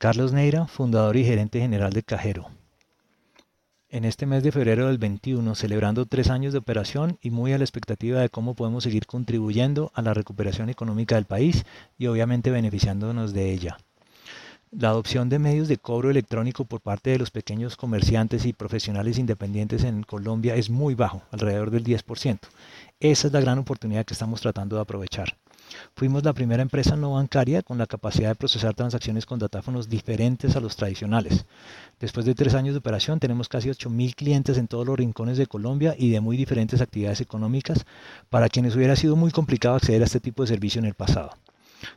Carlos Neira, fundador y gerente general de Cajero. En este mes de febrero del 21, celebrando tres años de operación y muy a la expectativa de cómo podemos seguir contribuyendo a la recuperación económica del país y obviamente beneficiándonos de ella. La adopción de medios de cobro electrónico por parte de los pequeños comerciantes y profesionales independientes en Colombia es muy bajo, alrededor del 10%. Esa es la gran oportunidad que estamos tratando de aprovechar. Fuimos la primera empresa no bancaria con la capacidad de procesar transacciones con datáfonos diferentes a los tradicionales. Después de tres años de operación tenemos casi 8.000 clientes en todos los rincones de Colombia y de muy diferentes actividades económicas para quienes hubiera sido muy complicado acceder a este tipo de servicio en el pasado.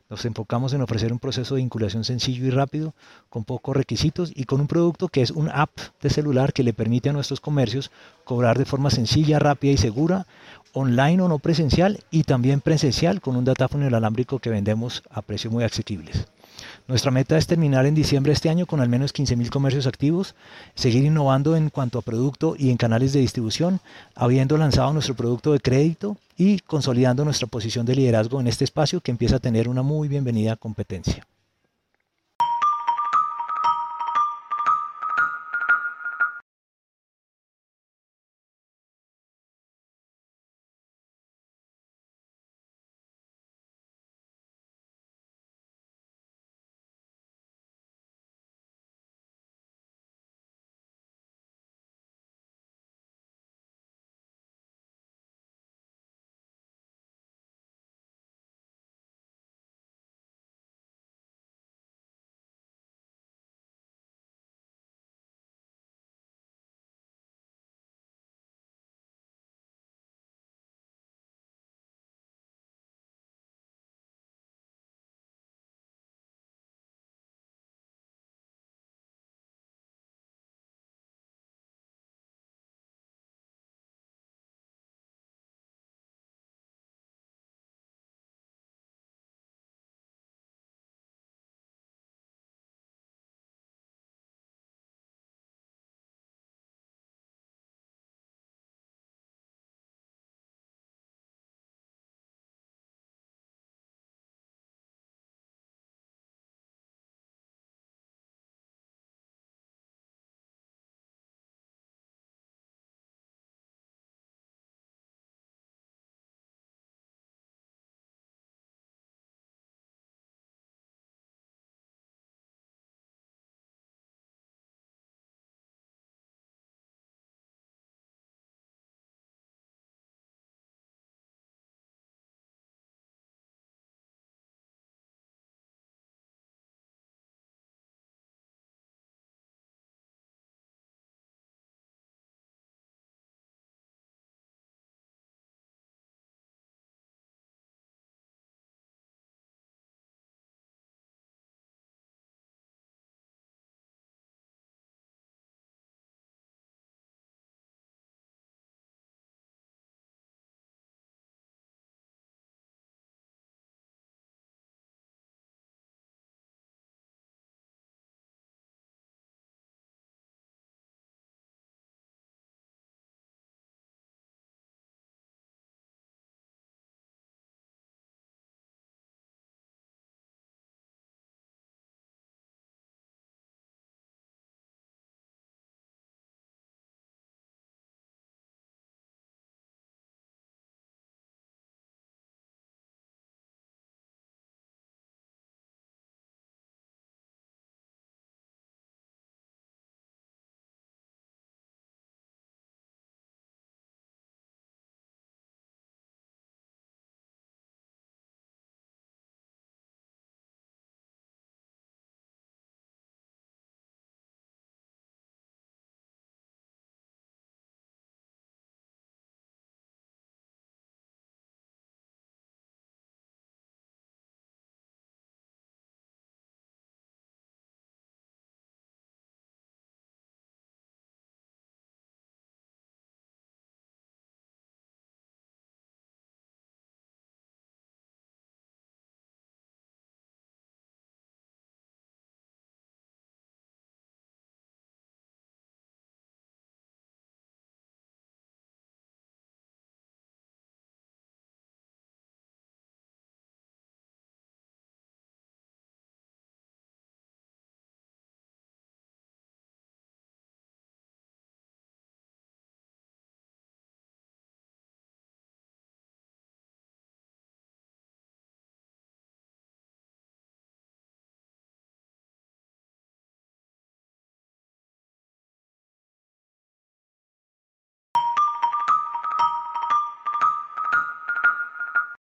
Nos enfocamos en ofrecer un proceso de vinculación sencillo y rápido, con pocos requisitos y con un producto que es un app de celular que le permite a nuestros comercios cobrar de forma sencilla, rápida y segura, online o no presencial y también presencial con un datáfono inalámbrico que vendemos a precios muy asequibles. Nuestra meta es terminar en diciembre de este año con al menos 15.000 comercios activos, seguir innovando en cuanto a producto y en canales de distribución, habiendo lanzado nuestro producto de crédito y consolidando nuestra posición de liderazgo en este espacio que empieza a tener una muy bienvenida competencia.